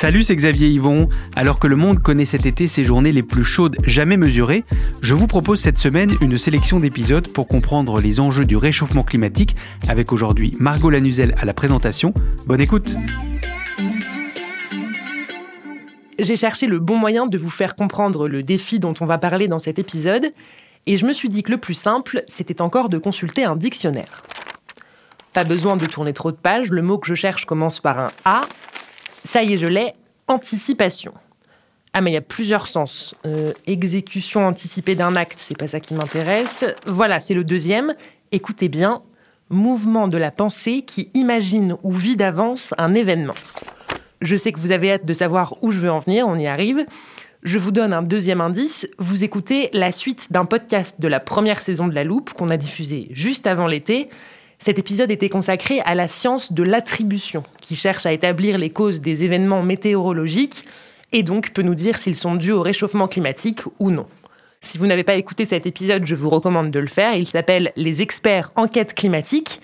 Salut, c'est Xavier Yvon. Alors que le monde connaît cet été ses journées les plus chaudes jamais mesurées, je vous propose cette semaine une sélection d'épisodes pour comprendre les enjeux du réchauffement climatique avec aujourd'hui Margot Lanuzel à la présentation. Bonne écoute. J'ai cherché le bon moyen de vous faire comprendre le défi dont on va parler dans cet épisode et je me suis dit que le plus simple, c'était encore de consulter un dictionnaire. Pas besoin de tourner trop de pages, le mot que je cherche commence par un A ça y est, je l'ai. Anticipation. Ah, mais il y a plusieurs sens. Euh, exécution anticipée d'un acte, c'est pas ça qui m'intéresse. Voilà, c'est le deuxième. Écoutez bien. Mouvement de la pensée qui imagine ou vit d'avance un événement. Je sais que vous avez hâte de savoir où je veux en venir, on y arrive. Je vous donne un deuxième indice. Vous écoutez la suite d'un podcast de la première saison de La Loupe qu'on a diffusé juste avant l'été. Cet épisode était consacré à la science de l'attribution, qui cherche à établir les causes des événements météorologiques et donc peut nous dire s'ils sont dus au réchauffement climatique ou non. Si vous n'avez pas écouté cet épisode, je vous recommande de le faire. Il s'appelle Les experts enquête climatique.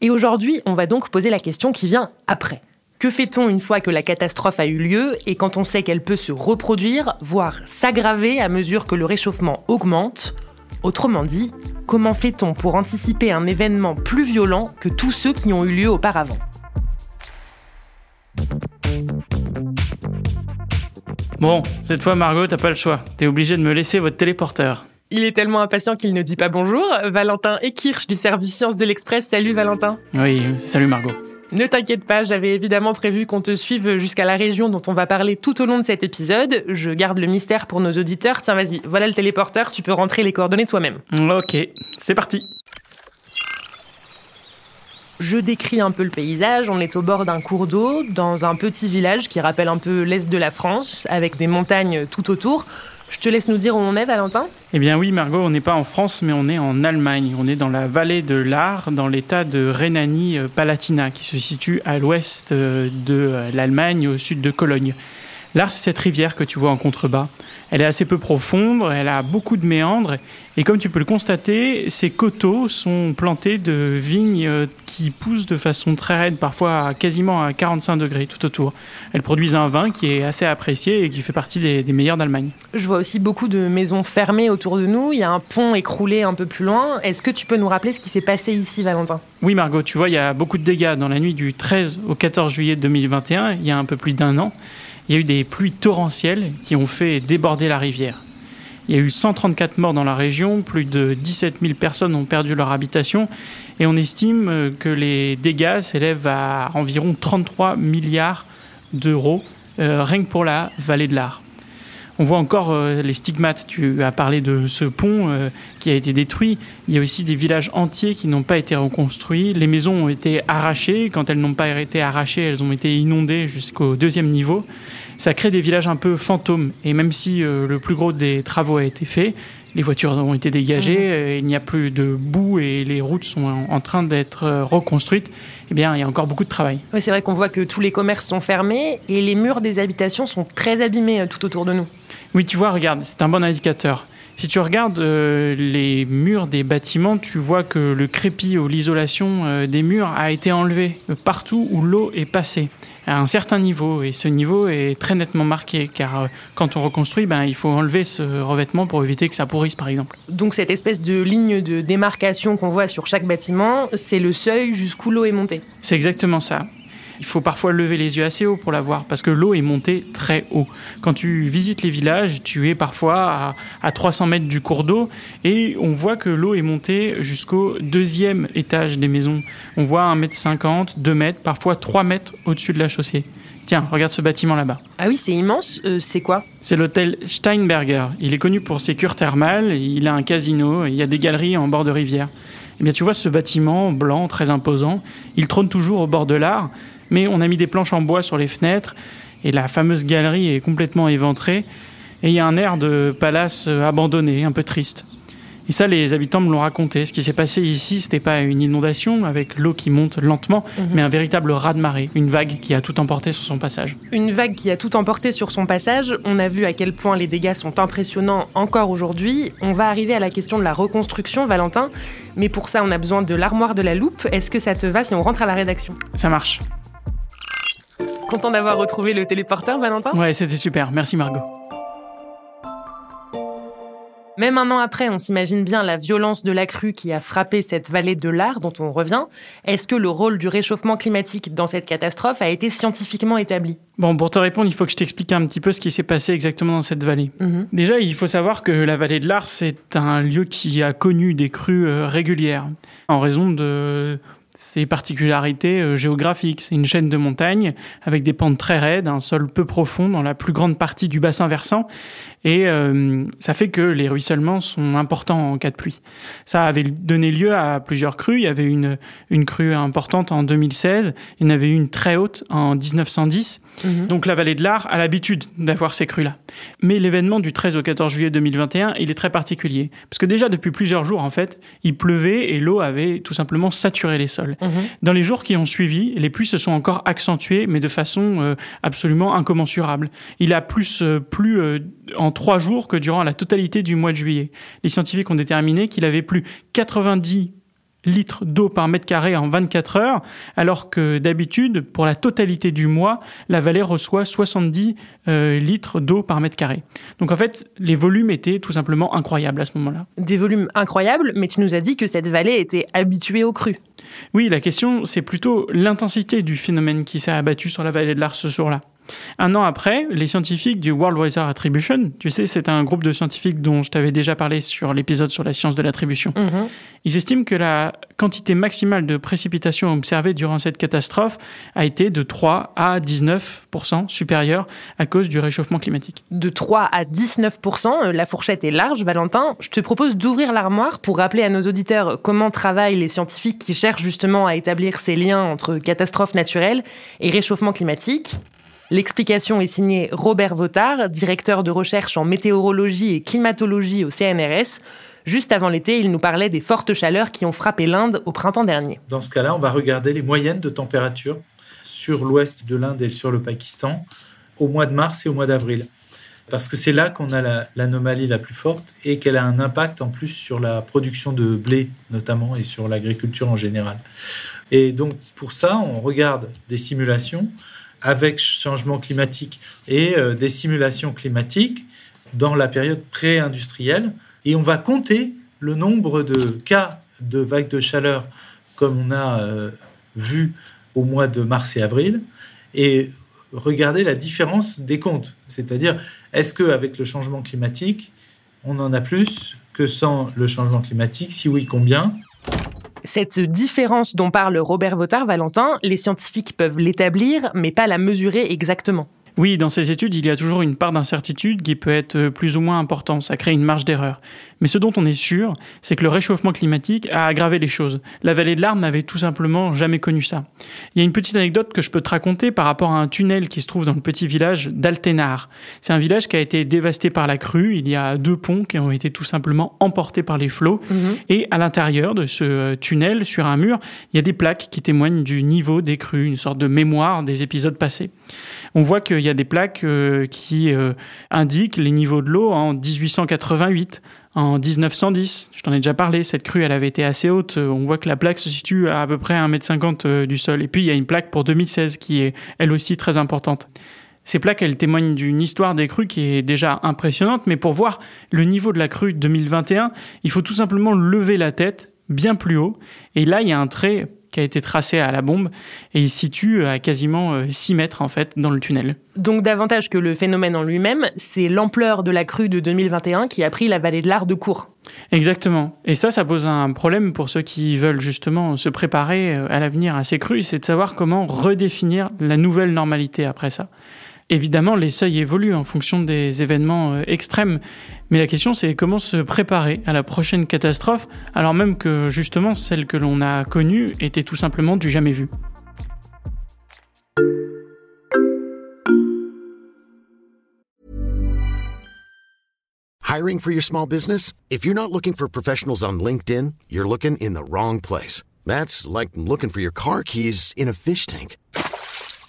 Et aujourd'hui, on va donc poser la question qui vient après. Que fait-on une fois que la catastrophe a eu lieu et quand on sait qu'elle peut se reproduire, voire s'aggraver à mesure que le réchauffement augmente? Autrement dit, comment fait-on pour anticiper un événement plus violent que tous ceux qui ont eu lieu auparavant? Bon, cette fois Margot, t'as pas le choix. T'es obligé de me laisser votre téléporteur. Il est tellement impatient qu'il ne dit pas bonjour. Valentin Ekirch du service Sciences de l'Express. Salut Valentin. Oui, salut Margot. Ne t'inquiète pas, j'avais évidemment prévu qu'on te suive jusqu'à la région dont on va parler tout au long de cet épisode. Je garde le mystère pour nos auditeurs. Tiens, vas-y, voilà le téléporteur, tu peux rentrer les coordonnées toi-même. Ok, c'est parti. Je décris un peu le paysage. On est au bord d'un cours d'eau, dans un petit village qui rappelle un peu l'est de la France, avec des montagnes tout autour. Je te laisse nous dire où on est, Valentin Eh bien oui, Margot, on n'est pas en France, mais on est en Allemagne. On est dans la vallée de l'Ar, dans l'état de Rhénanie-Palatinat, qui se situe à l'ouest euh, de euh, l'Allemagne, au sud de Cologne. L'Ar, c'est cette rivière que tu vois en contrebas. Elle est assez peu profonde, elle a beaucoup de méandres, et comme tu peux le constater, ces coteaux sont plantés de vignes euh, qui poussent de façon très raide, parfois quasiment à 45 degrés tout autour. Elles produisent un vin qui est assez apprécié et qui fait partie des, des meilleurs d'Allemagne. Je vois aussi beaucoup de maisons fermées autour de nous. Il y a un pont écroulé un peu plus loin. Est-ce que tu peux nous rappeler ce qui s'est passé ici, Valentin? Oui, Margot, tu vois, il y a beaucoup de dégâts. Dans la nuit du 13 au 14 juillet 2021, il y a un peu plus d'un an, il y a eu des pluies torrentielles qui ont fait déborder la rivière. Il y a eu 134 morts dans la région, plus de 17 000 personnes ont perdu leur habitation et on estime euh, que les dégâts s'élèvent à environ 33 milliards d'euros euh, rien que pour la vallée de l'Ar. On voit encore euh, les stigmates. Tu as parlé de ce pont euh, qui a été détruit. Il y a aussi des villages entiers qui n'ont pas été reconstruits. Les maisons ont été arrachées. Quand elles n'ont pas été arrachées, elles ont été inondées jusqu'au deuxième niveau. Ça crée des villages un peu fantômes. Et même si euh, le plus gros des travaux a été fait, les voitures ont été dégagées, il n'y a plus de boue et les routes sont en, en train d'être reconstruites. Eh bien, il y a encore beaucoup de travail. Oui, c'est vrai qu'on voit que tous les commerces sont fermés et les murs des habitations sont très abîmés tout autour de nous. Oui, tu vois, regarde, c'est un bon indicateur. Si tu regardes euh, les murs des bâtiments, tu vois que le crépi ou l'isolation euh, des murs a été enlevé partout où l'eau est passée à un certain niveau. Et ce niveau est très nettement marqué, car euh, quand on reconstruit, ben, il faut enlever ce revêtement pour éviter que ça pourrisse, par exemple. Donc cette espèce de ligne de démarcation qu'on voit sur chaque bâtiment, c'est le seuil jusqu'où l'eau est montée. C'est exactement ça. Il faut parfois lever les yeux assez haut pour la voir parce que l'eau est montée très haut. Quand tu visites les villages, tu es parfois à, 300 mètres du cours d'eau et on voit que l'eau est montée jusqu'au deuxième étage des maisons. On voit 1 mètre 50, 2 mètres, parfois 3 mètres au-dessus de la chaussée. Tiens, regarde ce bâtiment là-bas. Ah oui, c'est immense. Euh, c'est quoi? C'est l'hôtel Steinberger. Il est connu pour ses cures thermales, il a un casino, il y a des galeries en bord de rivière. Eh bien, tu vois ce bâtiment blanc, très imposant, il trône toujours au bord de l'art mais on a mis des planches en bois sur les fenêtres et la fameuse galerie est complètement éventrée et il y a un air de palace euh, abandonné, un peu triste. Et ça, les habitants me l'ont raconté. Ce qui s'est passé ici, c'était pas une inondation avec l'eau qui monte lentement, mhm. mais un véritable raz-de-marée, une vague qui a tout emporté sur son passage. Une vague qui a tout emporté sur son passage. On a vu à quel point les dégâts sont impressionnants encore aujourd'hui. On va arriver à la question de la reconstruction, Valentin. Mais pour ça, on a besoin de l'armoire de la loupe. Est-ce que ça te va si on rentre à la rédaction? Ça marche. Content d'avoir retrouvé le téléporteur, Valentin Ouais, c'était super. Merci Margot. Même un an après, on s'imagine bien la violence de la crue qui a frappé cette vallée de l'Ar dont on revient. Est-ce que le rôle du réchauffement climatique dans cette catastrophe a été scientifiquement établi? Bon, pour te répondre, il faut que je t'explique un petit peu ce qui s'est passé exactement dans cette vallée. Mhm. Déjà, il faut savoir que la vallée de l'Ar, c'est un lieu qui a connu des crues euh, régulières en raison de ses particularités euh, géographiques. C'est une chaîne de montagnes avec des pentes très raides, un sol peu profond dans la plus grande partie du bassin versant, et euh, ça fait que les ruissellements sont importants en cas de pluie. Ça avait donné lieu à plusieurs crues. Il y avait une, une crue importante en 2016, il y en avait une très haute en 1910. Mhm. Donc la vallée de l'Ar a l'habitude d'avoir ces crues-là. Mais l'événement du 13 au 14 juillet 2021, il est très particulier. Parce que déjà depuis plusieurs jours, en fait, il pleuvait et l'eau avait tout simplement saturé les sols. Mhm. Dans les jours qui ont suivi, les pluies se sont encore accentuées, mais de façon euh, absolument incommensurable. Il a plus euh, plu en trois jours que durant la totalité du mois de juillet. Les scientifiques ont déterminé qu'il avait plus 90 litres d'eau par mètre carré en 24 heures, alors que d'habitude, pour la totalité du mois, la vallée reçoit 70 euh, litres d'eau par mètre carré. Donc en fait, les volumes étaient tout simplement incroyables à ce moment-là. Des volumes incroyables, mais tu nous as dit que cette vallée était habituée aux crues. Oui, la question, c'est plutôt l'intensité du phénomène qui s'est abattu sur la vallée de l'Ars ce jour-là. Un an après, les scientifiques du World Weather Attribution, tu sais, c'est un groupe de scientifiques dont je t'avais déjà parlé sur l'épisode sur la science de l'attribution. Mhm. Ils estiment que la quantité maximale de précipitations observée durant cette catastrophe a été de 3 à 19% supérieure à cause du réchauffement climatique. De 3 à 19% euh, la fourchette est large, Valentin. Je te propose d'ouvrir l'armoire pour rappeler à nos auditeurs comment travaillent les scientifiques qui cherchent justement à établir ces liens entre catastrophes naturelles et réchauffement climatique. L'explication est signée Robert Votard, directeur de recherche en météorologie et climatologie au CNRS. Juste avant l'été, il nous parlait des fortes chaleurs qui ont frappé l'Inde au printemps dernier. Dans ce cas-là, on va regarder les moyennes de température sur l'ouest de l'Inde et sur le Pakistan au mois de mars et au mois d'avril. Parce que c'est là qu'on a l'anomalie la, plus forte et qu'elle a un impact en plus sur la production de blé notamment et sur l'agriculture en général. Et donc pour ça, on regarde des simulations avec changement climatique et euh, des simulations climatiques dans la période pré-industrielle. Et on va compter le nombre de cas de vagues de chaleur comme on a euh, vu au mois de mars et avril et regarder la différence des comptes. C'est-à-dire, est-ce qu'avec le changement climatique, on en a plus que sans le changement climatique? Si oui, combien? Cette différence dont parle Robert Votard, Valentin, les scientifiques peuvent l'établir, mais pas la mesurer exactement. Oui, dans ces études, il y a toujours une part d'incertitude qui peut être plus ou moins importante. Ça crée une marge d'erreur. Mais ce dont on est sûr, c'est que le réchauffement climatique a aggravé les choses. La vallée de l'Arme n'avait tout simplement jamais connu ça. Il y a une petite anecdote que je peux te raconter par rapport à un tunnel qui se trouve dans le petit village d'Altenar. C'est un village qui a été dévasté par la crue. Il y a deux ponts qui ont été tout simplement emportés par les flots. Mhm. Et à l'intérieur de ce tunnel, sur un mur, il y a des plaques qui témoignent du niveau des crues, une sorte de mémoire des épisodes passés on voit qu'il y a des plaques euh, qui euh, indiquent les niveaux de l'eau en 1888, En 1910, je t'en ai déjà parlé, cette crue, elle avait été assez haute. On voit que la plaque se situe à peu près 1m50 du sol. Et puis, il y a une plaque pour 2016 qui est elle aussi très importante. Ces plaques, elles témoignent d'une histoire des crues qui est déjà impressionnante, mais pour voir le niveau de la crue 2021, il faut tout simplement lever la tête bien plus haut. Et là, il y a un trait qui a été tracé à la bombe et il se situe à quasiment 6 euh, mètres en fait dans le tunnel. Donc davantage que le phénomène en lui-même, c'est l'ampleur de la crue de 2021 qui a pris la vallée de l'Ar de court. Exactement. Et ça, ça pose un problème pour ceux qui veulent justement se préparer euh, à l'avenir à ces crues, c'est de savoir comment redéfinir la nouvelle normalité après ça. Évidemment, les seuils évoluent en fonction des événements euh, extrêmes, mais la question c'est comment se préparer à la prochaine catastrophe, alors même que justement celle que l'on a connue était tout simplement du jamais vu. Hiring for your small business? If you're not looking for professionals on LinkedIn, you're looking in the wrong place. That's like looking for your car keys in a fish tank.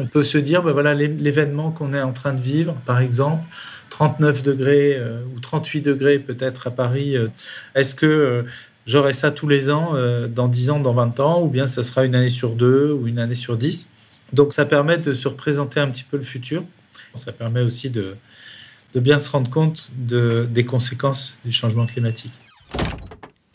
On peut se dire, ben voilà, l'événement qu'on est en train de vivre, par exemple, 39 degrés euh, ou 38 degrés peut-être à Paris, euh, est-ce que euh, j'aurai ça tous les ans, dans 10 ans, dans 20 ans, ou bien ça sera une année sur deux ou une année sur 10 Donc ça permet de se représenter un petit peu le futur. Ça permet aussi de, bien se rendre compte de, des conséquences du changement climatique.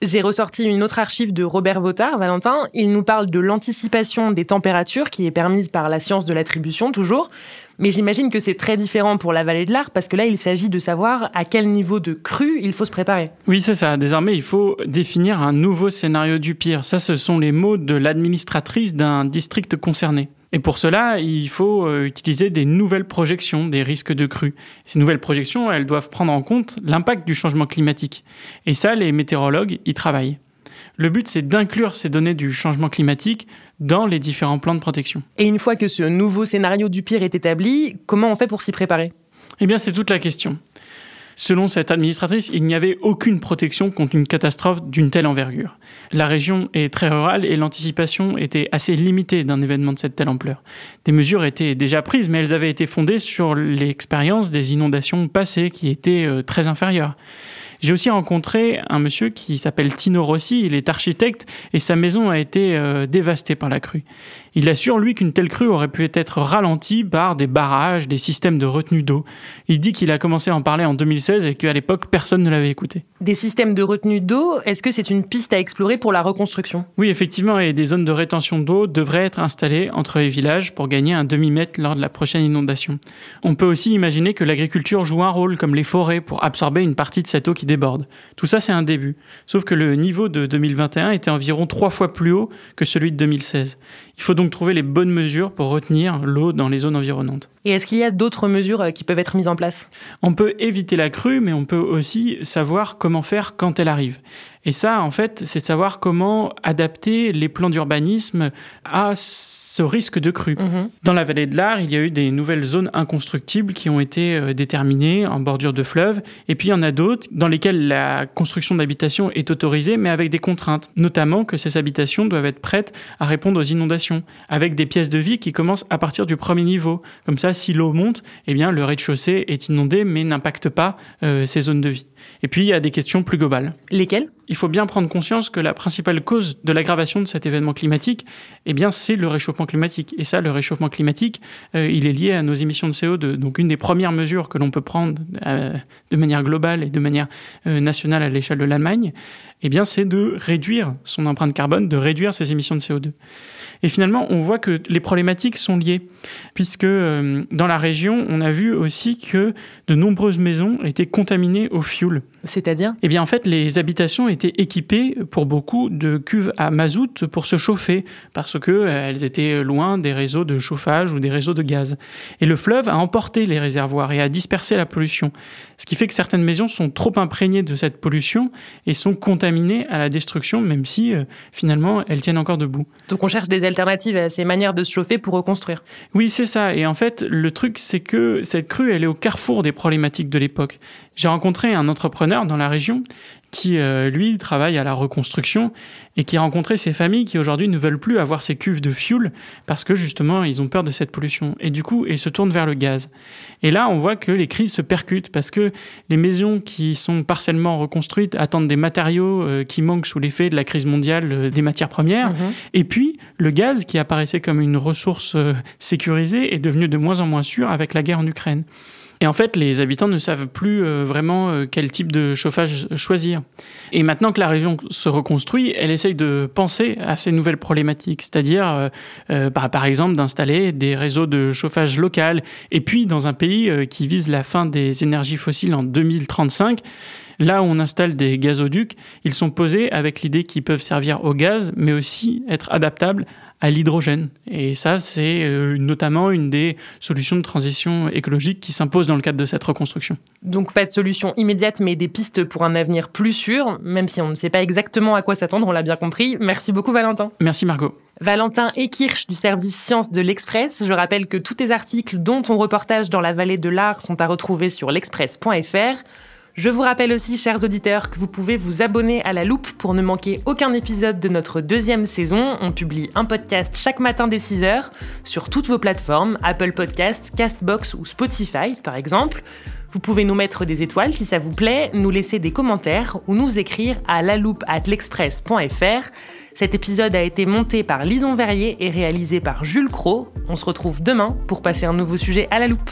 J'ai ressorti une autre archive de Robert Votard, Valentin. Il nous parle de l'anticipation des températures qui est permise par la science de l'attribution, toujours. Mais j'imagine que c'est très différent pour la vallée de l'Ar, parce que là, il s'agit de savoir à quel niveau de crue il faut se préparer. Oui, c'est ça. Désormais, il faut définir un nouveau scénario du pire. Ça, ce sont les mots de l'administratrice d'un district concerné. Et pour cela, il faut euh, utiliser des nouvelles projections des risques de crue. Ces nouvelles projections, elles doivent prendre en compte l'impact du changement climatique. Et ça, les météorologues y travaillent. Le but, c'est d'inclure ces données du changement climatique dans les différents plans de protection. Et une fois que ce nouveau scénario du pire est établi, comment on fait pour s'y préparer? Eh bien, c'est toute la question. Selon cette administratrice, il n'y avait aucune protection contre une catastrophe d'une telle envergure. La région est très rurale et l'anticipation était assez limitée d'un événement de cette telle ampleur. Des mesures étaient déjà prises, mais elles avaient été fondées sur l'expérience des inondations passées qui étaient euh, très inférieures. J'ai aussi rencontré un monsieur qui s'appelle Tino Rossi, il est architecte et sa maison a été euh, dévastée par la crue. Il assure, lui, qu'une telle crue aurait pu être ralentie par des barrages, des systèmes de retenue d'eau. Il dit qu'il a commencé à en parler en 2016 et qu'à l'époque, personne ne l'avait écouté. Des systèmes de retenue d'eau, est-ce que c'est une piste à explorer pour la reconstruction? Oui, effectivement, et des zones de rétention d'eau devraient être installées entre les villages pour gagner un demi-mètre lors de la prochaine inondation. On peut aussi imaginer que l'agriculture joue un rôle, comme les forêts, pour absorber une partie de cette eau qui déborde. Tout ça, c'est un début. Sauf que le niveau de 2021 était environ trois fois plus haut que celui de 2016. Il faut donc trouver les bonnes mesures pour retenir l'eau dans les zones environnantes. Et est-ce qu'il y a d'autres mesures euh, qui peuvent être mises en place? On peut éviter la crue, mais on peut aussi savoir comment faire quand elle arrive. Et ça, en fait, c'est savoir comment adapter les plans d'urbanisme à ce risque de crue. Mhm. Dans la vallée de l'Ar, il y a eu des nouvelles zones inconstructibles qui ont été euh, déterminées en bordure de fleuve. Et puis, il y en a d'autres dans lesquelles la construction d'habitations est autorisée, mais avec des contraintes. Notamment que ces habitations doivent être prêtes à répondre aux inondations, avec des pièces de vie qui commencent à partir du premier niveau. Comme ça, si l'eau monte, eh bien, le rez-de-chaussée est inondé, mais n'impacte pas euh, ces zones de vie. Et puis, il y a des questions plus globales. Lesquelles? Il faut bien prendre conscience que la principale cause de l'aggravation de cet événement climatique, eh bien, c'est le réchauffement climatique. Et ça, le réchauffement climatique, euh, il est lié à nos émissions de CO2. Donc, une des premières mesures que l'on peut prendre euh, de manière globale et de manière nationale à l'échelle de l'Allemagne, eh bien, c'est de réduire son empreinte carbone, de réduire ses émissions de CO2. Et finalement, on voit que les problématiques sont liées, puisque euh, dans la région, on a vu aussi que de nombreuses maisons étaient contaminées au fioul. C'est-à-dire Eh bien, en fait, les habitations étaient équipées pour beaucoup de cuves à mazout pour se chauffer, parce qu'elles euh, étaient loin des réseaux de chauffage ou des réseaux de gaz. Et le fleuve a emporté les réservoirs et a dispersé la pollution. Ce qui fait que certaines maisons sont trop imprégnées de cette pollution et sont contaminées à la destruction, même si euh, finalement elles tiennent encore debout. Donc on cherche des alternatives à ces manières de se chauffer pour reconstruire. Oui, c'est ça. Et en fait, le truc, c'est que cette crue, elle est au carrefour des problématiques de l'époque. J'ai rencontré un entrepreneur dans la région qui, euh, lui, travaille à la reconstruction et qui a rencontré ces familles qui aujourd'hui ne veulent plus avoir ces cuves de fuel parce que justement, ils ont peur de cette pollution. Et du coup, ils se tournent vers le gaz. Et là, on voit que les crises se percutent parce que les maisons qui sont partiellement reconstruites attendent des matériaux euh, qui manquent sous l'effet de la crise mondiale euh, des matières premières. Mhm. Et puis, le gaz qui apparaissait comme une ressource sécurisée est devenu de moins en moins sûr avec la guerre en Ukraine. Et en fait, les habitants ne savent plus euh, vraiment euh, quel type de chauffage choisir. Et maintenant que la région se reconstruit, elle essaye de penser à ces nouvelles problématiques, c'est-à-dire, euh, euh, par, exemple, d'installer des réseaux de chauffage local. Et puis, dans un pays qui vise la fin des énergies fossiles en 2035, Là où on installe des gazoducs, ils sont posés avec l'idée qu'ils peuvent servir au gaz, mais aussi être adaptables à l'hydrogène. Et ça, c'est euh, notamment une des solutions de transition écologique qui s'impose dans le cadre de cette reconstruction. Donc pas de solution immédiate, mais des pistes pour un avenir plus sûr, même si on ne sait pas exactement à quoi s'attendre, on l'a bien compris. Merci beaucoup Valentin. Merci Margot. Valentin Ekirch du service Sciences de l'Express. Je rappelle que tous tes articles, dont ton reportage dans la vallée de l'Ar, sont à retrouver sur l'express.fr. Je vous rappelle aussi, chers auditeurs, que vous pouvez vous abonner à la loupe pour ne manquer aucun épisode de notre deuxième saison. On publie un podcast chaque matin dès 6h sur toutes vos plateformes, Apple Podcast, Castbox ou Spotify par exemple. Vous pouvez nous mettre des étoiles si ça vous plaît, nous laisser des commentaires ou nous écrire à laloupe@l'express.fr. Cet épisode a été monté par Lison Verrier et réalisé par Jules Cro. On se retrouve demain pour passer un nouveau sujet à la loupe.